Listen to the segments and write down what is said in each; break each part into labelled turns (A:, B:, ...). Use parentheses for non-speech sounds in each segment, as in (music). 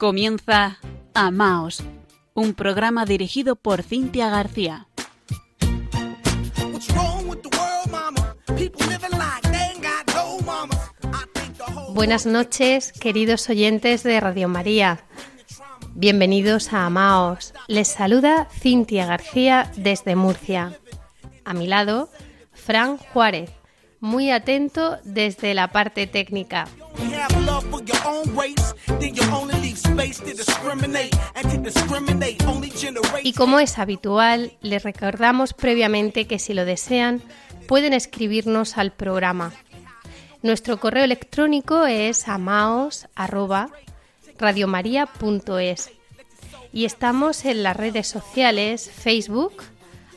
A: Comienza Amaos, un programa dirigido por Cintia García.
B: Buenas noches, queridos oyentes de Radio María. Bienvenidos a Amaos. Les saluda Cintia García desde Murcia. A mi lado, Fran Juárez, muy atento desde la parte técnica. Y como es habitual, les recordamos previamente que si lo desean, pueden escribirnos al programa. Nuestro correo electrónico es amaos@radiomaria.es y estamos en las redes sociales Facebook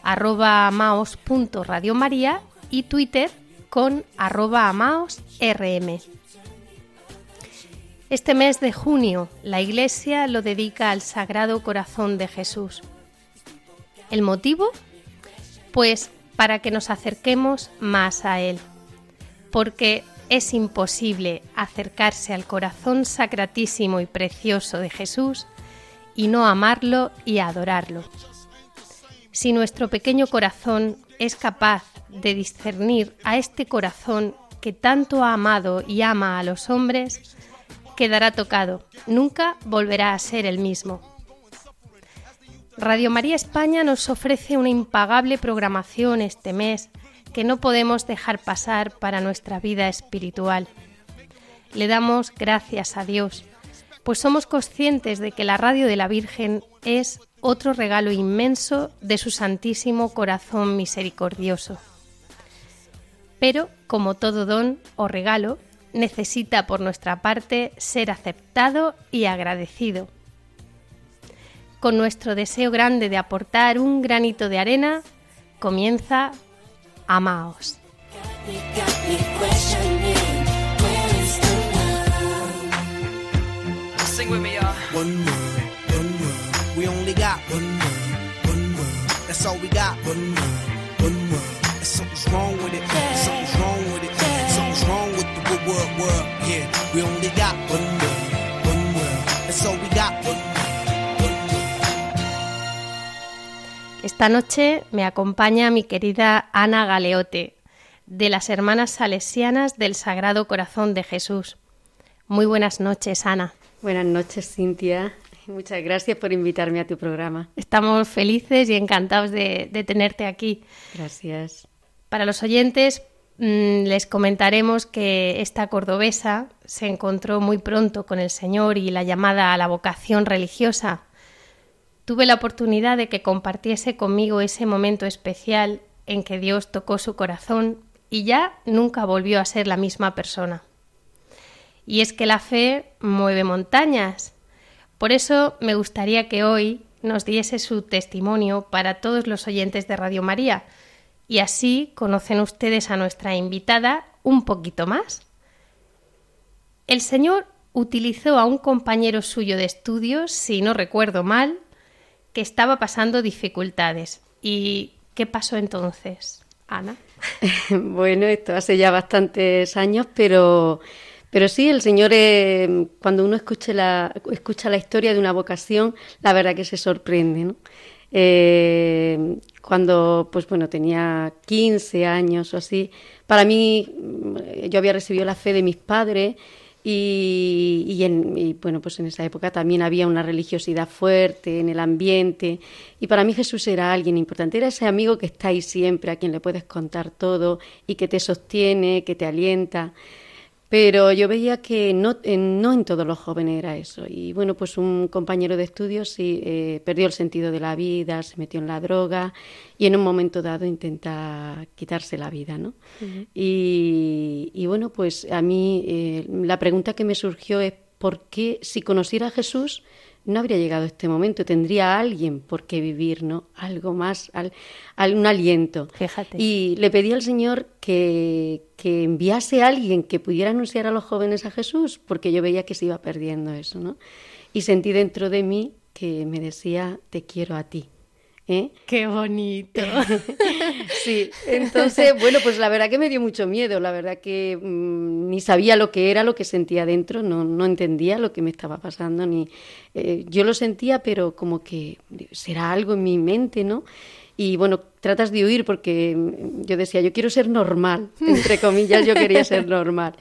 B: arroba amaos.radiomaria y Twitter con arroba amaosrm. Este mes de junio la Iglesia lo dedica al Sagrado Corazón de Jesús. ¿El motivo? Pues para que nos acerquemos más a Él, porque es imposible acercarse al corazón sacratísimo y precioso de Jesús y no amarlo y adorarlo. Si nuestro pequeño corazón es capaz de discernir a este corazón que tanto ha amado y ama a los hombres, quedará tocado, nunca volverá a ser el mismo. Radio María España nos ofrece una impagable programación este mes que no podemos dejar pasar para nuestra vida espiritual. Le damos gracias a Dios, pues somos conscientes de que la radio de la Virgen es otro regalo inmenso de su Santísimo Corazón Misericordioso. Pero, como todo don o regalo, necesita por nuestra parte ser aceptado y agradecido. Con nuestro deseo grande de aportar un granito de arena, comienza Amaos. Esta noche me acompaña mi querida Ana Galeote, de las Hermanas Salesianas del Sagrado Corazón de Jesús. Muy buenas noches, Ana.
C: Buenas noches, Cintia. Muchas gracias por invitarme a tu programa.
B: Estamos felices y encantados de, de tenerte aquí.
C: Gracias.
B: Para los oyentes, les comentaremos que esta cordobesa se encontró muy pronto con el Señor y la llamada a la vocación religiosa. Tuve la oportunidad de que compartiese conmigo ese momento especial en que Dios tocó su corazón y ya nunca volvió a ser la misma persona. Y es que la fe mueve montañas. Por eso me gustaría que hoy nos diese su testimonio para todos los oyentes de Radio María, y así conocen ustedes a nuestra invitada un poquito más. El señor utilizó a un compañero suyo de estudios, si no recuerdo mal, que estaba pasando dificultades. ¿Y qué pasó entonces, Ana? (laughs)
C: bueno, esto hace ya bastantes años, pero, pero sí, el Señor, eh, cuando uno la, escucha la historia de una vocación, la verdad que se sorprende. ¿no? Eh, cuando pues bueno tenía 15 años o así para mí mm, yo había recibido la fe de mis padres y, y, en, bueno pues en esa época también había una religiosidad fuerte en el ambiente y para mí Jesús era alguien importante era ese amigo que está ahí siempre a quien le puedes contar todo y que te sostiene que te alienta pero yo veía que no, no en todos los jóvenes era eso. Y bueno, pues un compañero de estudios sí eh, perdió el sentido de la vida, se metió en la droga y en un momento dado intenta quitarse la vida, ¿no? y, y, bueno, pues a mí eh, la pregunta que me surgió es ¿por qué si conociera a Jesús no habría llegado este momento, tendría alguien por qué vivir, ¿no? Algo más, al, un aliento.
B: Fíjate.
C: Y le pedí al Señor que, que enviase a alguien que pudiera anunciar a los jóvenes a Jesús, porque yo veía que se iba perdiendo eso, ¿no? Y sentí dentro de mí que me decía, te quiero a ti. ¿Eh?
B: Qué bonito. (laughs)
C: sí, entonces, bueno, pues la verdad que me dio mucho miedo, la verdad que mm, ni sabía lo que era, lo que sentía dentro, no, no entendía lo que me estaba pasando, ni eh, yo lo sentía, pero como que será algo en mi mente, ¿no? Y bueno, tratas de huir porque yo decía, yo quiero ser normal, entre comillas, yo quería ser normal.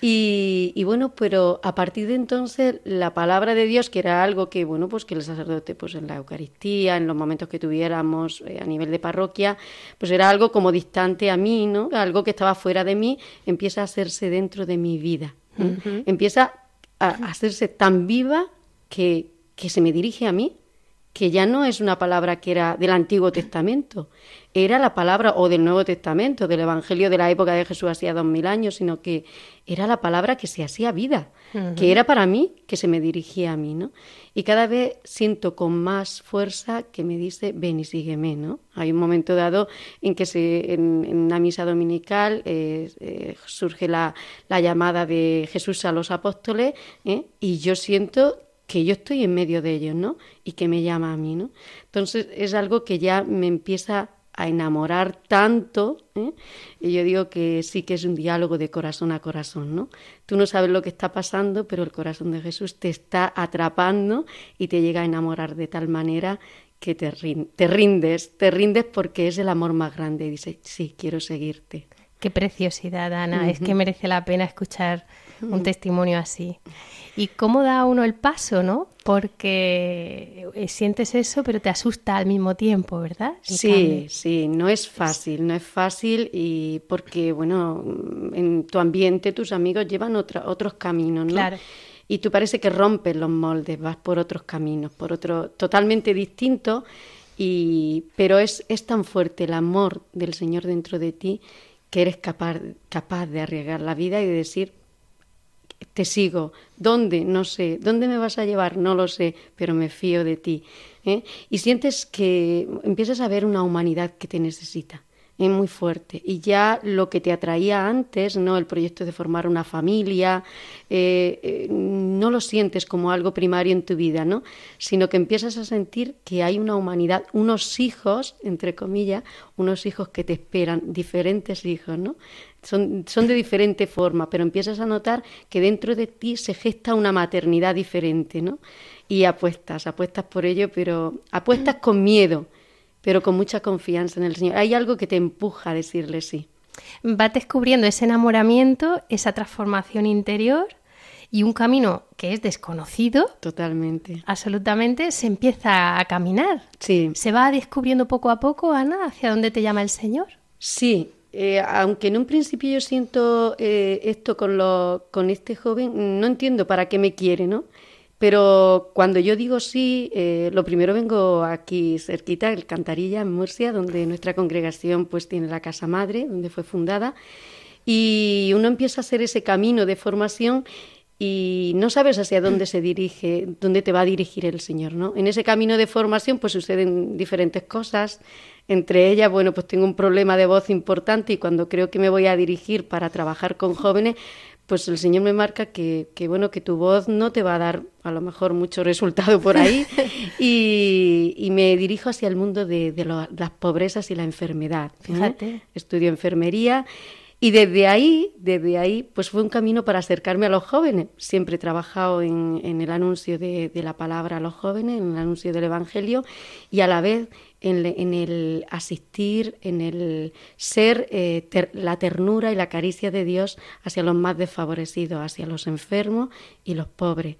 C: Y, bueno, pero a partir de entonces la palabra de Dios, que era algo que, bueno, pues que el sacerdote, pues en la Eucaristía, en los momentos que tuviéramos eh, a nivel de parroquia, pues era algo como distante a mí, ¿no? Algo que estaba fuera de mí, empieza a hacerse dentro de mi vida. Empieza a hacerse tan viva que, que se me dirige a mí que ya no es una palabra que era del Antiguo Testamento, era la palabra o del Nuevo Testamento, del Evangelio de la época de Jesús hacía dos mil años, sino que era la palabra que se hacía vida, que era para mí, que se me dirigía a mí, ¿no? Y cada vez siento con más fuerza que me dice, ven y sígueme, ¿no? Hay un momento dado en que se, en, una misa dominical eh, eh, surge la, la, llamada de Jesús a los apóstoles ¿eh? y yo siento que yo estoy en medio de ellos, ¿no? Y que me llama a mí, ¿no? Entonces es algo que ya me empieza a enamorar tanto, ¿eh? y yo digo que sí que es un diálogo de corazón a corazón, ¿no? Tú no sabes lo que está pasando, pero el corazón de Jesús te está atrapando y te llega a enamorar de tal manera que te, te rindes, te rindes porque es el amor más grande y dices, sí, quiero seguirte.
B: Qué preciosidad, Ana, es que merece la pena escuchar un testimonio así. ¿Y cómo da uno el paso, no? Porque eh, sientes eso, pero te asusta al mismo tiempo, ¿verdad?
C: sí, sí, no es fácil, no es fácil y porque, bueno, en tu ambiente tus amigos llevan otros caminos, ¿no?
B: Claro.
C: Y tú parece que rompes los moldes, vas por otros caminos, por otro totalmente distintos, y, pero es, es tan fuerte el amor del Señor dentro de ti que eres capaz, capaz de arriesgar la vida y de decir, te sigo. ¿Dónde? No sé. ¿Dónde me vas a llevar? No lo sé, pero me fío de ti. ¿eh? Y sientes que empiezas a ver una humanidad que te necesita. Es muy fuerte. Y ya lo que te atraía antes, ¿no? El proyecto de formar una familia, eh, eh, no lo sientes como algo primario en tu vida, ¿no? Sino que empiezas a sentir que hay una humanidad, unos hijos, entre comillas, unos hijos que te esperan, diferentes hijos, ¿no? Son, son de diferente forma, pero empiezas a notar que dentro de ti se gesta una maternidad diferente, ¿no? Y apuestas, apuestas por ello, pero apuestas con miedo pero con mucha confianza en el Señor. Hay algo que te empuja a decirle sí.
B: Vas descubriendo ese enamoramiento, esa transformación interior y un camino que es desconocido.
C: Totalmente.
B: Absolutamente, se empieza a caminar.
C: Sí.
B: ¿Se va descubriendo poco a poco, Ana, hacia dónde te llama el Señor?
C: Sí, eh, aunque en un principio yo siento eh, esto con, lo, con este joven, no entiendo para qué me quiere, ¿no? Pero cuando yo digo sí, eh, lo primero vengo aquí cerquita, el Cantarilla, en Murcia, donde nuestra congregación pues tiene la casa madre, donde fue fundada, y uno empieza a hacer ese camino de formación y no sabes hacia dónde se dirige, dónde te va a dirigir el Señor, ¿no? En ese camino de formación pues suceden diferentes cosas, entre ellas, bueno, pues tengo un problema de voz importante y cuando creo que me voy a dirigir para trabajar con jóvenes, pues el Señor me marca que, que, bueno, que tu voz no te va a dar a lo mejor mucho resultado por ahí (laughs) y, y me dirijo hacia el mundo de, de las pobrezas y la enfermedad.
B: ¿eh?
C: Estudio enfermería y desde ahí, desde ahí, pues fue un camino para acercarme a los jóvenes. Siempre he trabajado en, en el anuncio de, la palabra a los jóvenes, en el anuncio del Evangelio y a la vez en, el asistir, en el ser eh, la ternura y la caricia de Dios hacia los más desfavorecidos, hacia los enfermos y los pobres.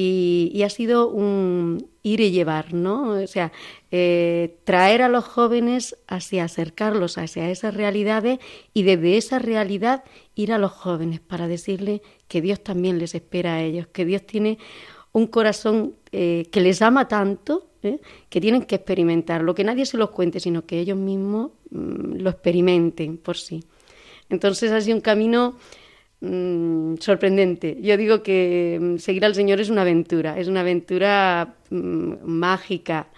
C: Y, ha sido un ir y llevar, ¿no? O sea, eh, traer a los jóvenes hacia acercarlos hacia esas realidades y desde esa realidad ir a los jóvenes para decirles que Dios también les espera a ellos, que Dios tiene un corazón eh, que les ama tanto ¿eh? que tienen que experimentar, lo que nadie se los cuente, sino que ellos mismos mm, lo experimenten por sí. Entonces ha sido un camino mm, sorprendente. Yo digo que mm, seguir al Señor es una aventura, es una aventura mágica.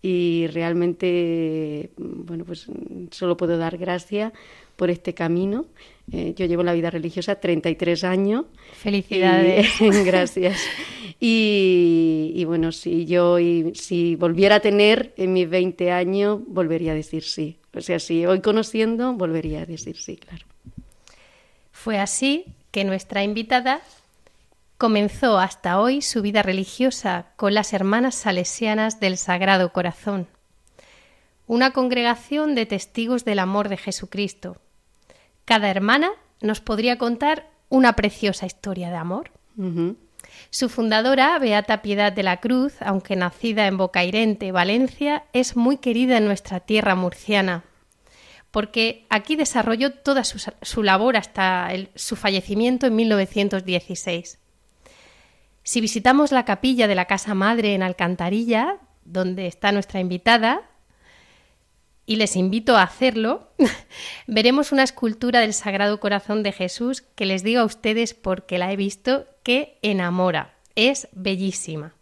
C: y realmente, bueno, pues solo puedo dar gracias por este camino. Eh, yo llevo la vida religiosa 33 años.
B: Felicidades. (laughs)
C: gracias. Y, bueno, si yo si volviera a tener en mis 20 años, volvería a decir sí. O sea, si hoy conociendo, volvería a decir sí, claro.
B: Fue así que nuestra invitada comenzó hasta hoy su vida religiosa con las Hermanas Salesianas del Sagrado Corazón, una congregación de testigos del amor de Jesucristo. Cada hermana nos podría contar una preciosa historia de amor. Su fundadora, Beata Piedad de la Cruz, aunque nacida en Bocairente, Valencia, es muy querida en nuestra tierra murciana, porque aquí desarrolló toda su, labor hasta su fallecimiento en 1916. Si visitamos la capilla de la Casa Madre en Alcantarilla, donde está nuestra invitada, y les invito a hacerlo, (laughs) veremos una escultura del Sagrado Corazón de Jesús que les digo a ustedes porque la he visto que enamora. Es bellísima.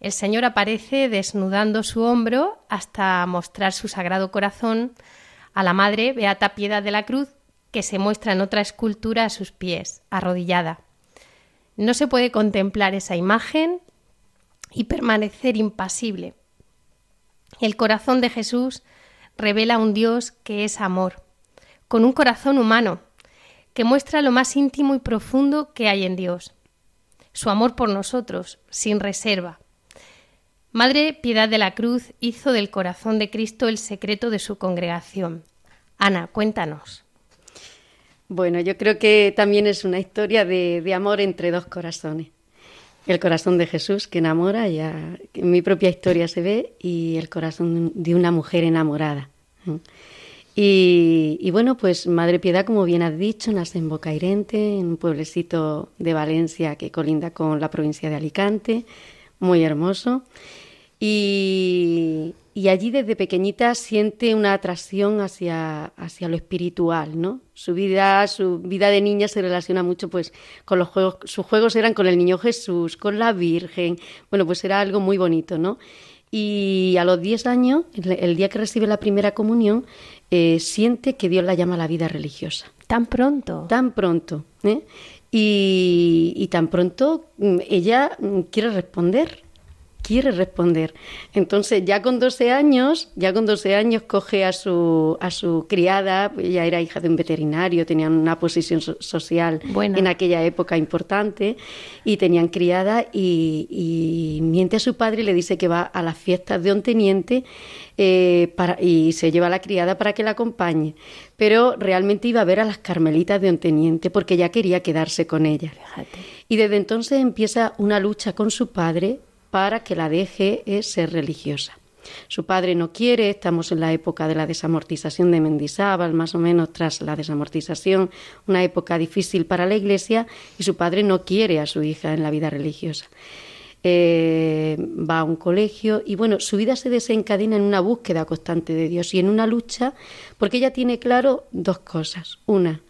B: El Señor aparece desnudando su hombro hasta mostrar su Sagrado Corazón a la Madre Beata Piedad de la Cruz, que se muestra en otra escultura a sus pies, arrodillada. No se puede contemplar esa imagen y permanecer impasible. El corazón de Jesús revela un Dios que es amor, con un corazón humano, que muestra lo más íntimo y profundo que hay en Dios, su amor por nosotros, sin reserva. Madre Piedad de la Cruz hizo del corazón de Cristo el secreto de su congregación. Ana, cuéntanos.
C: Bueno, yo creo que también es una historia de, amor entre dos corazones. El corazón de Jesús que enamora, ya en mi propia historia se ve, y el corazón de una mujer enamorada. Y, bueno, pues Madre Piedad, como bien has dicho, nace en Bocairente, en un pueblecito de Valencia que colinda con la provincia de Alicante, muy hermoso. Y, y allí desde pequeñita siente una atracción hacia, hacia lo espiritual, ¿no? Su vida, su vida de niña se relaciona mucho pues con los juegos, sus juegos eran con el niño Jesús, con la Virgen, bueno, pues era algo muy bonito, ¿no? Y a los 10 años, el día que recibe la primera comunión, eh, siente que Dios la llama a la vida religiosa.
B: ¿Tan pronto?
C: Tan pronto. ¿eh? Y, y, tan pronto mm, ella mm, quiere responder quiere responder. Entonces, ya con 12 años, ya con 12 años coge a su, a su criada, ella era hija de un veterinario, tenían una posición social en aquella época importante, y tenían criada y, miente a su padre y le dice que va a las fiestas de un teniente eh, para, y se lleva a la criada para que la acompañe. Pero realmente iba a ver a las carmelitas de un teniente porque ya quería quedarse con ella. Y desde entonces empieza una lucha con su padre para que la deje ser religiosa. Su padre no quiere, estamos en la época de la desamortización de Mendizábal, más o menos tras la desamortización, una época difícil para la Iglesia, y su padre no quiere a su hija en la vida religiosa. Eh, va a un colegio y bueno, su vida se desencadena en una búsqueda constante de Dios y en una lucha, porque ella tiene claro dos cosas. Una,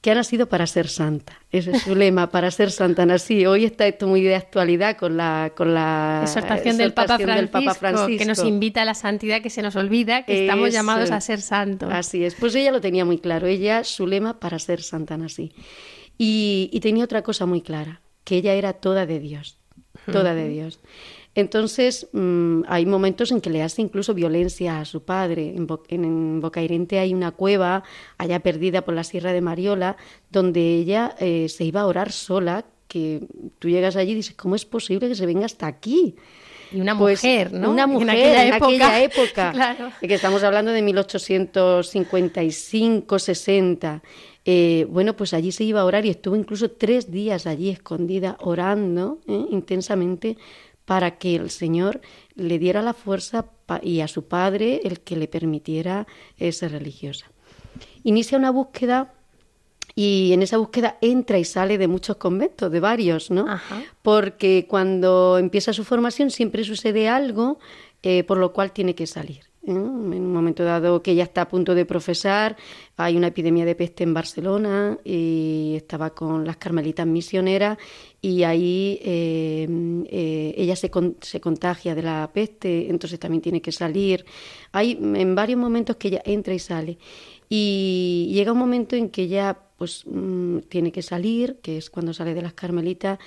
C: que ha nacido para ser santa. Ese es su lema, para ser santa. Nací. Hoy está esto muy de actualidad con la, con la
B: exhortación, del, Papa Francisco, que nos invita a la santidad, que se nos olvida que estamos llamados a ser santos.
C: Así es. Pues ella lo tenía muy claro. Ella, su lema, para ser santa nací. Y, y tenía otra cosa muy clara, que ella era toda de Dios. Toda de Dios. Entonces, mm, hay momentos en que le hace incluso violencia a su padre. En, en, Bocairente hay una cueva, allá perdida por la Sierra de Mariola, donde ella eh, se iba a orar sola, que tú llegas allí y dices, ¿cómo es posible que se venga hasta aquí?
B: Y una pues, mujer, ¿no?
C: Una mujer en aquella época. (laughs) claro. Que estamos hablando de 1855, 60. Eh, bueno, pues allí se iba a orar y estuvo incluso tres días allí escondida orando ¿eh? intensamente para que el Señor le diera la fuerza y a su padre el que le permitiera ser religiosa. Inicia una búsqueda y en esa búsqueda entra y sale de muchos conventos, de varios, ¿no? Porque cuando empieza su formación siempre sucede algo eh, por lo cual tiene que salir. En un momento dado que ella está a punto de profesar, hay una epidemia de peste en Barcelona y estaba con las carmelitas misioneras y ahí eh, eh, ella se, se contagia de la peste, entonces también tiene que salir. Hay en varios momentos que ella entra y sale y llega un momento en que ella pues mm, tiene que salir, que es cuando sale de las carmelitas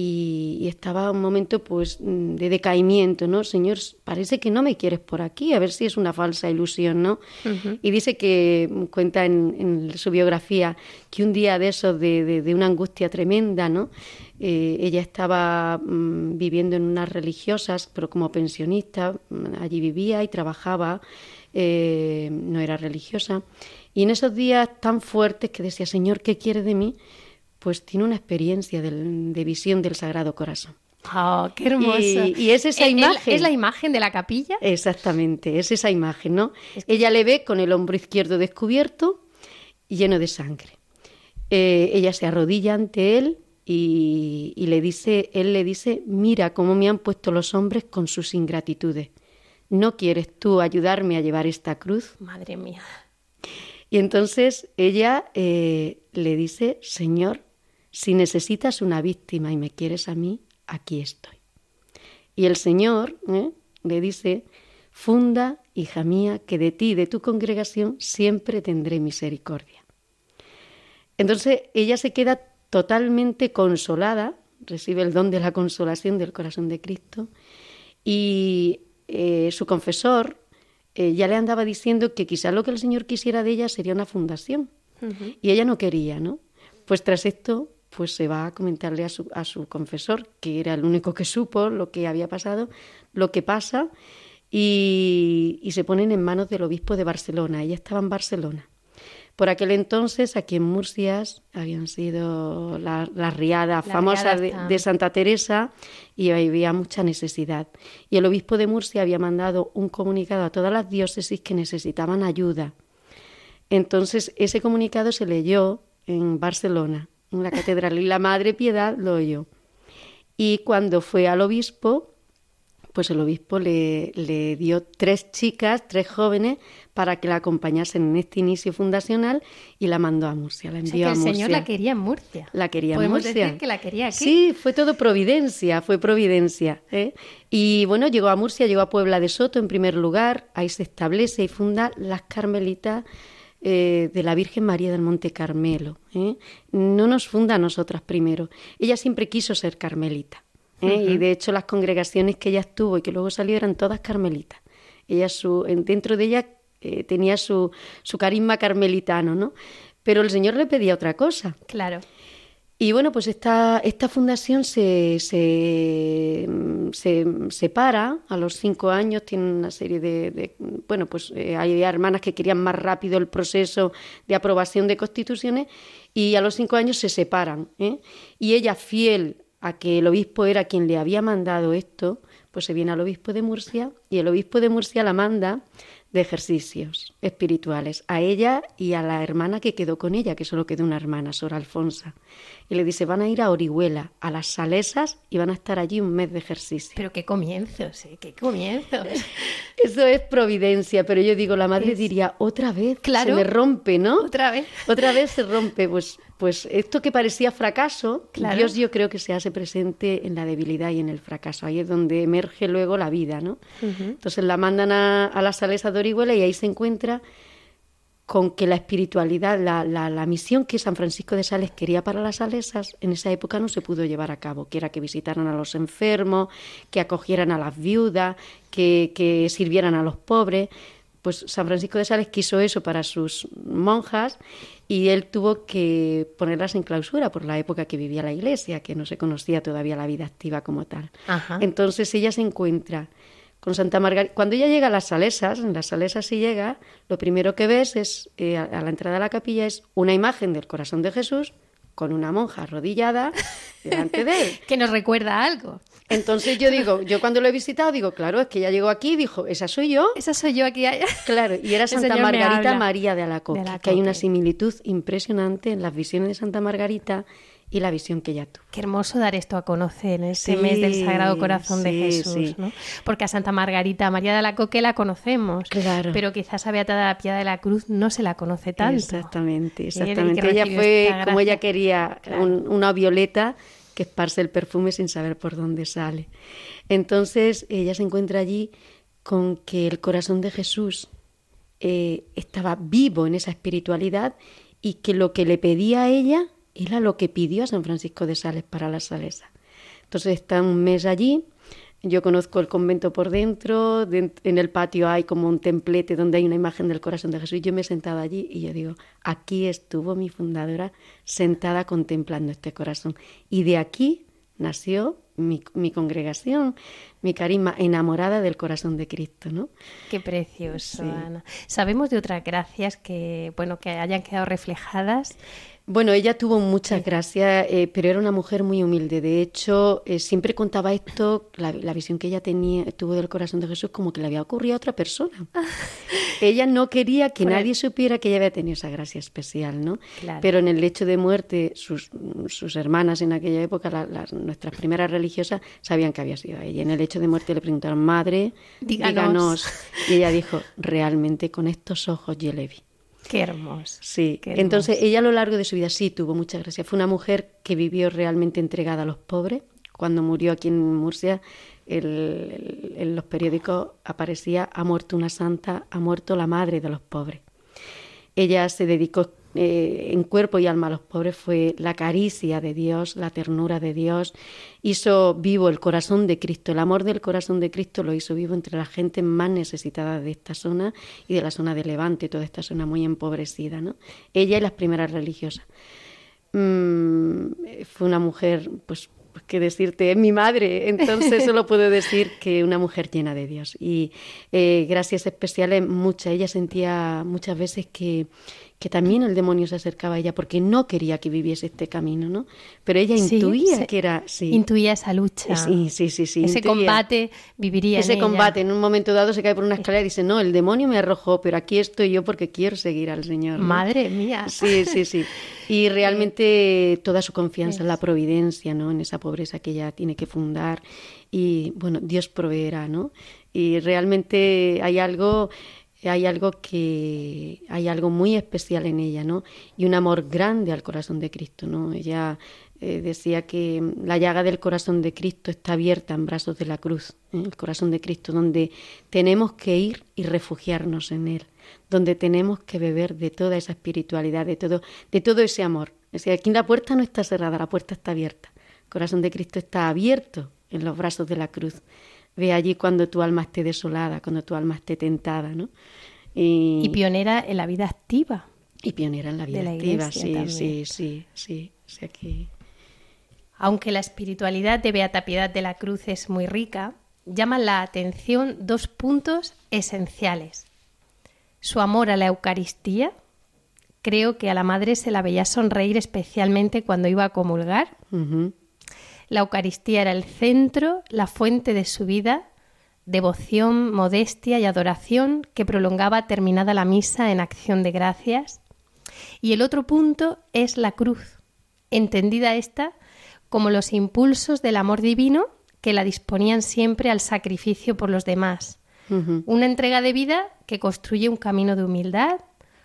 C: y, estaba un momento pues mm, de decaimiento, ¿no? Señor, parece que no me quieres por aquí, a ver si es una falsa ilusión, ¿no? Y dice que mm, cuenta en, su biografía que un día de eso, de, de, una angustia tremenda, ¿no? Eh, ella estaba mm, viviendo en unas religiosas, pero como pensionista, allí vivía y trabajaba, eh, no era religiosa. Y en esos días tan fuertes que decía, Señor, ¿qué quiere de mí? Pues tiene una experiencia de visión del Sagrado Corazón.
B: ¡Oh, qué hermoso!
C: Y, es esa imagen.
B: ¿Es la imagen de la capilla?
C: Exactamente, es esa imagen, ¿no? Ella le ve con el hombro izquierdo descubierto, lleno de sangre. Eh, ella se arrodilla ante él y, y, le dice, él le dice, mira cómo me han puesto los hombres con sus ingratitudes. ¿No quieres tú ayudarme a llevar esta cruz?
B: Madre mía.
C: Y entonces ella eh, le dice, Señor, si necesitas una víctima y me quieres a mí, aquí estoy. Y el Señor ¿eh? le dice, funda, hija mía, que de ti y de tu congregación siempre tendré misericordia. Entonces ella se queda totalmente consolada, recibe el don de la consolación del corazón de Cristo y eh, su confesor eh, ya le andaba diciendo que quizá lo que el Señor quisiera de ella sería una fundación y ella no quería, ¿no? Pues tras esto pues se va a comentarle a su, a su confesor, que era el único que supo lo que había pasado, lo que pasa, y, y se ponen en manos del obispo de Barcelona. Ella estaba en Barcelona. Por aquel entonces, aquí en Murcias, habían sido las la riadas famosas de, Santa Teresa y había mucha necesidad. Y el obispo de Murcia había mandado un comunicado a todas las diócesis que necesitaban ayuda. Entonces, ese comunicado se leyó en Barcelona, en la catedral, y la Madre Piedad lo oyó. Y cuando fue al obispo, pues el obispo le, le, dio tres chicas, tres jóvenes, para que la acompañasen en este inicio fundacional y la mandó a Murcia, la envió
B: el
C: Murcia.
B: Señor la quería en Murcia.
C: La quería en
B: Podemos
C: Murcia.
B: decir que la quería aquí.
C: Sí, fue todo providencia, fue providencia. ¿eh? Y bueno, llegó a Murcia, llegó a Puebla de Soto en primer lugar, ahí se establece y funda las Carmelitas eh, de la Virgen María del Monte Carmelo. ¿eh? No nos funda a nosotras primero. Ella siempre quiso ser carmelita. ¿eh? Y de hecho las congregaciones que ella estuvo y que luego salió eran todas carmelitas. Ella su, dentro de ella eh, tenía su, su carisma carmelitano, ¿no? Pero el Señor le pedía otra cosa.
B: Claro.
C: Y bueno, pues esta, fundación se, se, se separa a los cinco años, tiene una serie de, bueno, pues eh, hay hermanas que querían más rápido el proceso de aprobación de constituciones y a los cinco años se separan. ¿eh? Y ella, fiel a que el obispo era quien le había mandado esto, pues se viene al obispo de Murcia y el obispo de Murcia la manda de ejercicios espirituales a ella y a la hermana que quedó con ella, que solo quedó una hermana, Sor Alfonsa. Y le dice, van a ir a Orihuela, a las Salesas, y van a estar allí un mes de ejercicio.
B: Pero qué comienzos, ¿eh? qué comienzos. (laughs)
C: Eso es providencia, pero yo digo, la madre diría, otra vez,
B: claro,
C: se me rompe, ¿no?
B: Otra vez.
C: Otra vez se rompe, pues, pues esto que parecía fracaso, Dios yo creo que se hace presente en la debilidad y en el fracaso. Ahí es donde emerge luego la vida, ¿no? Entonces la mandan a, a las Salesas de Orihuela y ahí se encuentra con que la espiritualidad, la, la, misión que San Francisco de Sales quería para las salesas, en esa época no se pudo llevar a cabo, que era que visitaran a los enfermos, que acogieran a las viudas, que, que sirvieran a los pobres. Pues San Francisco de Sales quiso eso para sus monjas y él tuvo que ponerlas en clausura por la época que vivía la iglesia, que no se conocía todavía la vida activa como tal. Entonces ella se encuentra con Santa Margarita. Cuando ella llega a las salesas, en las salesas si llega, lo primero que ves es, eh, a la entrada de la capilla, es una imagen del corazón de Jesús con una monja arrodillada (laughs) delante de él.
B: que nos recuerda algo.
C: Entonces yo digo, yo cuando lo he visitado digo, claro, es que ella llegó aquí y dijo, esa soy yo.
B: Esa soy yo aquí. (laughs)
C: Claro, y era Santa Margarita María de Alacoque, que hay una similitud impresionante en las visiones de Santa Margarita y la visión que ella tuvo.
B: Qué hermoso dar esto a conocer en este mes del Sagrado Corazón de Jesús, ¿no? Porque a Santa Margarita María de la Coque la conocemos,
C: claro.
B: pero quizás a Beata de la Piedad de la Cruz no se la conoce tanto.
C: Exactamente, exactamente. Ella fue como ella quería, una violeta que esparce el perfume sin saber por dónde sale. Entonces ella se encuentra allí con que el corazón de Jesús eh, estaba vivo en esa espiritualidad y que lo que le pedía a ella era lo que pidió a San Francisco de Sales para la Salesa. Entonces está un mes allí, yo conozco el convento por dentro, en el patio hay como un templete donde hay una imagen del corazón de Jesús. Yo me he sentado allí y yo digo, aquí estuvo mi fundadora sentada contemplando este corazón. Y de aquí nació mi, mi, congregación, mi carisma, enamorada del corazón de Cristo, ¿no?
B: Qué precioso, Ana. Sabemos de otras gracias que, bueno, que hayan quedado reflejadas
C: bueno, ella tuvo muchas gracias, eh, pero era una mujer muy humilde. De hecho, eh, siempre contaba esto, la, visión que ella tenía, tuvo del corazón de Jesús, como que le había ocurrido a otra persona. (laughs) ella no quería que nadie supiera que ella había tenido esa gracia especial, ¿no? Pero en el lecho de muerte, sus, sus hermanas en aquella época, nuestras primeras religiosas, sabían que había sido ella. En el lecho de muerte le preguntaron, madre, díganos. Y ella dijo, realmente con estos ojos yo le vi.
B: Qué hermoso.
C: Sí, entonces ella a lo largo de su vida sí tuvo mucha gracia. Fue una mujer que vivió realmente entregada a los pobres. Cuando murió aquí en Murcia, en los periódicos aparecía ha muerto una santa, ha muerto la madre de los pobres. Ella se dedicó eh, en cuerpo y alma a los pobres fue la caricia de Dios, la ternura de Dios, hizo vivo el corazón de Cristo, el amor del corazón de Cristo lo hizo vivo entre la gente más necesitada de esta zona y de la zona de Levante, toda esta zona muy empobrecida. ¿no? Ella y las primeras religiosas. Mm, fue una mujer pues pues, que decirte, es mi madre. Entonces solo puedo decir que una mujer llena de Dios. Y eh, gracias especiales, mucha. Ella sentía muchas veces que, que también el demonio se acercaba a ella porque no quería que viviese este camino, ¿no? Pero ella intuía que era... Sí,
B: intuía esa lucha.
C: Sí, sí, sí. sí
B: Ese combate viviría
C: Ese combate, en un momento dado se cae por una escalera y dice, no, el demonio me arrojó, pero aquí estoy yo porque quiero seguir al Señor.
B: Madre mía.
C: Sí, sí, sí. Y (laughs) realmente toda su confianza en la providencia, ¿no? En esa pobreza que ella tiene que fundar. Y bueno, Dios proveerá, ¿no? Y realmente hay algo hay algo que hay algo muy especial en ella, ¿no? Y un amor grande al corazón de Cristo, ¿no? Ella eh, decía que la llaga del corazón de Cristo está abierta en brazos de la cruz, ¿eh? el corazón de Cristo, donde tenemos que ir y refugiarnos en él, donde tenemos que beber de toda esa espiritualidad, de todo, de todo ese amor. Es decir, aquí la puerta no está cerrada, la puerta está abierta. El corazón de Cristo está abierto en los brazos de la cruz. Ve allí cuando tu alma esté desolada, cuando tu alma esté tentada, ¿no?
B: Y, pionera en la vida activa.
C: Y pionera en la vida activa, sí, sí, sí, sí,
B: Aunque la espiritualidad de Beata Piedad de la Cruz es muy rica, llaman la atención dos puntos esenciales. Su amor a la Eucaristía, creo que a la madre se la veía sonreír especialmente cuando iba a comulgar. La Eucaristía era el centro, la fuente de su vida, devoción, modestia y adoración que prolongaba terminada la misa en acción de gracias. Y el otro punto es la cruz, entendida esta como los impulsos del amor divino que la disponían siempre al sacrificio por los demás. Una entrega de vida que construye un camino de humildad,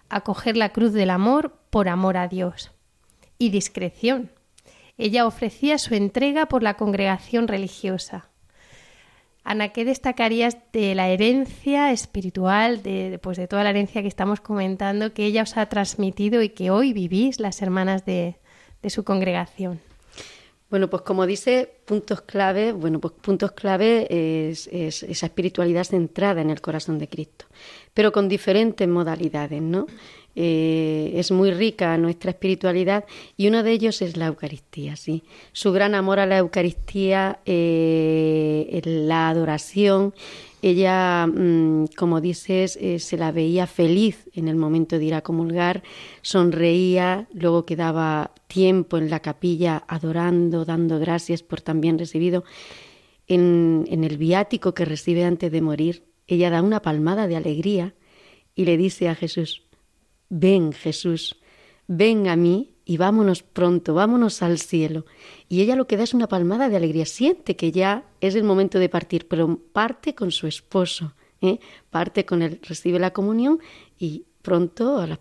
B: acoger la cruz del amor por amor a Dios. Y discreción, ella ofrecía su entrega por la congregación religiosa. Ana, ¿qué destacarías de la herencia espiritual, de, pues de toda la herencia que estamos comentando, que ella os ha transmitido y que hoy vivís las hermanas de, su congregación?
C: Bueno, pues como dice, puntos clave, bueno, pues puntos clave es, esa espiritualidad centrada en el corazón de Cristo, pero con diferentes modalidades, ¿no? Eh, es muy rica nuestra espiritualidad y uno de ellos es la Eucaristía, ¿sí? Su gran amor a la Eucaristía, eh, la adoración. Ella, mm, como dices, eh, se la veía feliz en el momento de ir a comulgar, sonreía, luego quedaba tiempo en la capilla adorando, dando gracias por tan bien recibido. En, en el viático que recibe antes de morir, ella da una palmada de alegría y le dice a Jesús, Ven Jesús, ven a mí y vámonos pronto, vámonos al cielo. Y ella lo que da es una palmada de alegría, siente que ya es el momento de partir, pero parte con su esposo, ¿eh? parte con él, recibe la comunión y pronto, al,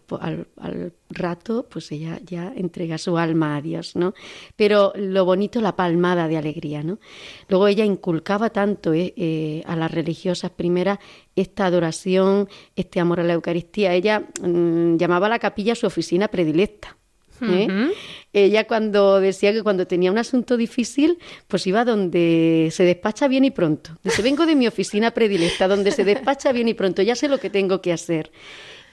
C: al, rato, pues ella ya entrega su alma a Dios, ¿no? Pero lo bonito, la palmada de alegría, ¿no? Luego ella inculcaba tanto ¿eh? Eh, a las religiosas primeras esta adoración, este amor a la Eucaristía. Ella mm, llamaba a la capilla su oficina predilecta. ¿eh? Ella cuando decía que cuando tenía un asunto difícil, pues iba donde se despacha bien y pronto. Dice, vengo de mi oficina predilecta, donde se despacha bien y pronto, ya sé lo que tengo que hacer.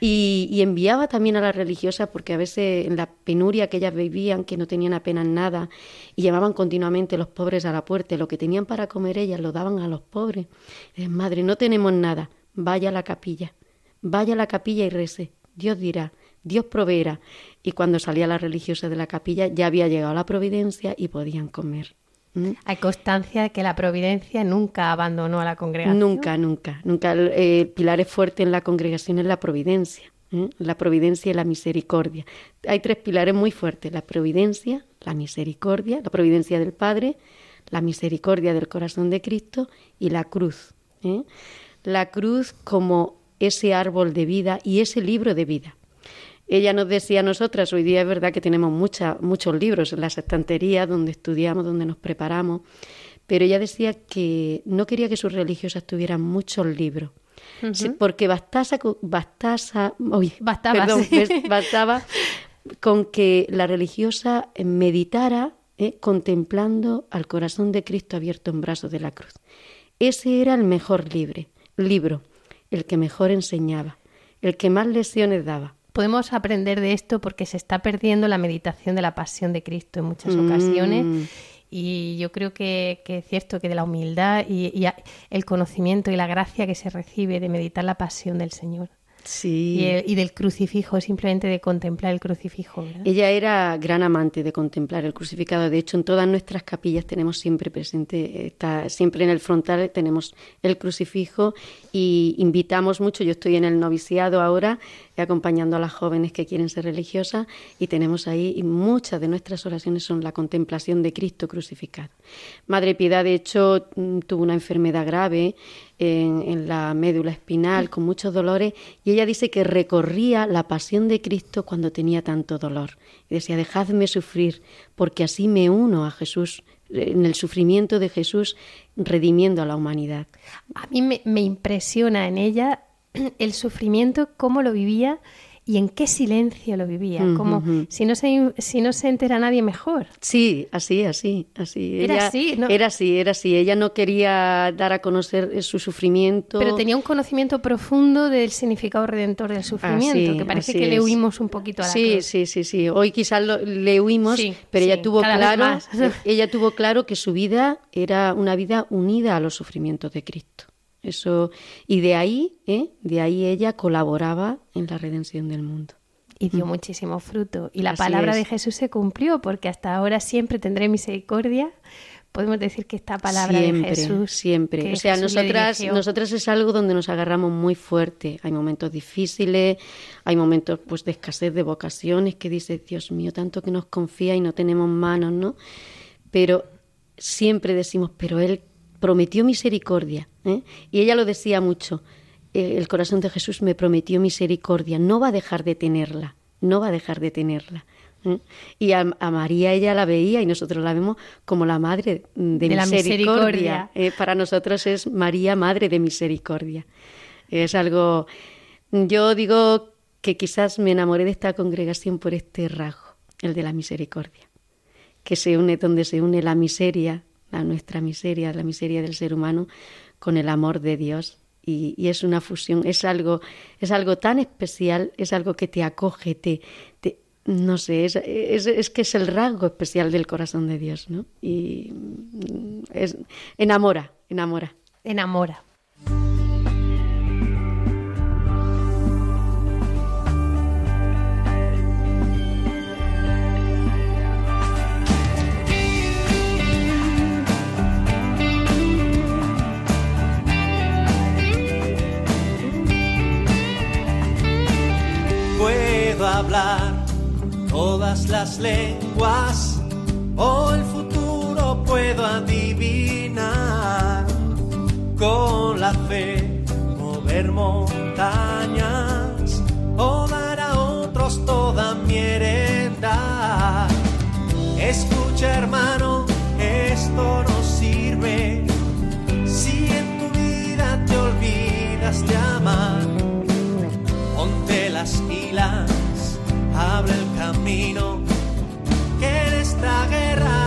C: Y, enviaba también a las religiosas, porque a veces en la penuria que ellas vivían, que no tenían apenas nada, y llevaban continuamente los pobres a la puerta, lo que tenían para comer ellas lo daban a los pobres. madre, no tenemos nada, vaya a la capilla, vaya a la capilla y rece, Dios dirá, Dios proveerá. Y cuando salía la religiosa de la capilla ya había llegado la providencia y podían comer.
B: ¿Mm? Hay constancia de que la providencia nunca abandonó a la congregación.
C: Nunca, nunca, nunca. El, eh, pilar es fuerte en la congregación es la providencia, ¿eh? la providencia y la misericordia. Hay tres pilares muy fuertes: la providencia, la misericordia, la providencia del Padre, la misericordia del corazón de Cristo y la cruz. ¿eh? La cruz como ese árbol de vida y ese libro de vida. Ella nos decía a nosotras, hoy día es verdad que tenemos mucha, muchos libros en las estanterías donde estudiamos, donde nos preparamos, pero ella decía que no quería que sus religiosas tuvieran muchos libros. porque bastasa, bastasa,
B: bastaba,
C: bastaba con que la religiosa meditara eh, contemplando al corazón de Cristo abierto en brazos de la cruz. Ese era el mejor libre, libro, el que mejor enseñaba, el que más lecciones daba
B: podemos aprender de esto porque se está perdiendo la meditación de la pasión de Cristo en muchas ocasiones. Mm. Y yo creo que, es cierto que de la humildad y, el conocimiento y la gracia que se recibe de meditar la pasión del Señor.
C: Sí.
B: Y, del crucifijo, simplemente de contemplar el crucifijo.
C: Ella era gran amante de contemplar el crucificado. De hecho, en todas nuestras capillas tenemos siempre presente, está siempre en el frontal tenemos el crucifijo y invitamos mucho. Yo estoy en el noviciado ahora acompañando a las jóvenes que quieren ser religiosas y tenemos ahí y muchas de nuestras oraciones son la contemplación de Cristo crucificado. Madre Piedad, de hecho, mm, tuvo una enfermedad grave en, la médula espinal con muchos dolores y ella dice que recorría la pasión de Cristo cuando tenía tanto dolor. Y decía, dejadme sufrir porque así me uno a Jesús en el sufrimiento de Jesús redimiendo a la humanidad.
B: A mí me impresiona en ella (clears throat) el sufrimiento, cómo lo vivía y en qué silencio lo vivía, como si no se si no se entera nadie mejor.
C: Sí, así, así, así.
B: Era así, ¿no?
C: Era así, era así. Ella no quería dar a conocer su sufrimiento.
B: Pero tenía un conocimiento profundo del significado redentor del sufrimiento, que parece que le huimos un poquito a la
C: Sí, sí, sí, sí. Hoy quizás le huimos, pero ella tuvo claro, (laughs) ella tuvo claro que su vida era una vida unida a los sufrimientos de Cristo. Eso, y de ahí, ¿eh? de ahí ella colaboraba en la redención del mundo.
B: Y dio mm. muchísimo fruto. Y la palabra de Jesús se cumplió, porque hasta ahora siempre tendré misericordia. Podemos decir que esta palabra de Jesús.
C: Siempre. O sea, nosotras, nosotras es algo donde nos agarramos muy fuerte. Hay momentos difíciles, hay momentos pues de escasez de vocaciones que dice Dios mío, tanto que nos confía y no tenemos manos, ¿no? Pero siempre decimos, pero Él prometió misericordia. ¿eh? Y ella lo decía mucho, el corazón de Jesús me prometió misericordia, no va a dejar de tenerla, no va a dejar de tenerla. ¿eh? Y a, María ella la veía y nosotros la vemos como la madre de, misericordia. ¿eh? para nosotros es María, madre de misericordia. Es algo, yo digo que quizás me enamoré de esta congregación por este rasgo, el de la misericordia, que se une donde se une la miseria la nuestra miseria, la miseria del ser humano, con el amor de Dios. Y, es una fusión, es algo, es algo tan especial, es algo que te acoge, te, no sé, es, es, que es el rasgo especial del corazón de Dios, ¿no? Y es, enamora, enamora.
B: Enamora.
D: puedo hablar todas las lenguas o el futuro puedo adivinar. Con la fe mover montañas o dar a otros toda mi heredad. Escucha hermano, esto no sirve si en tu vida te olvidas de amar. Ponte las hilas abre el camino, que en esta guerra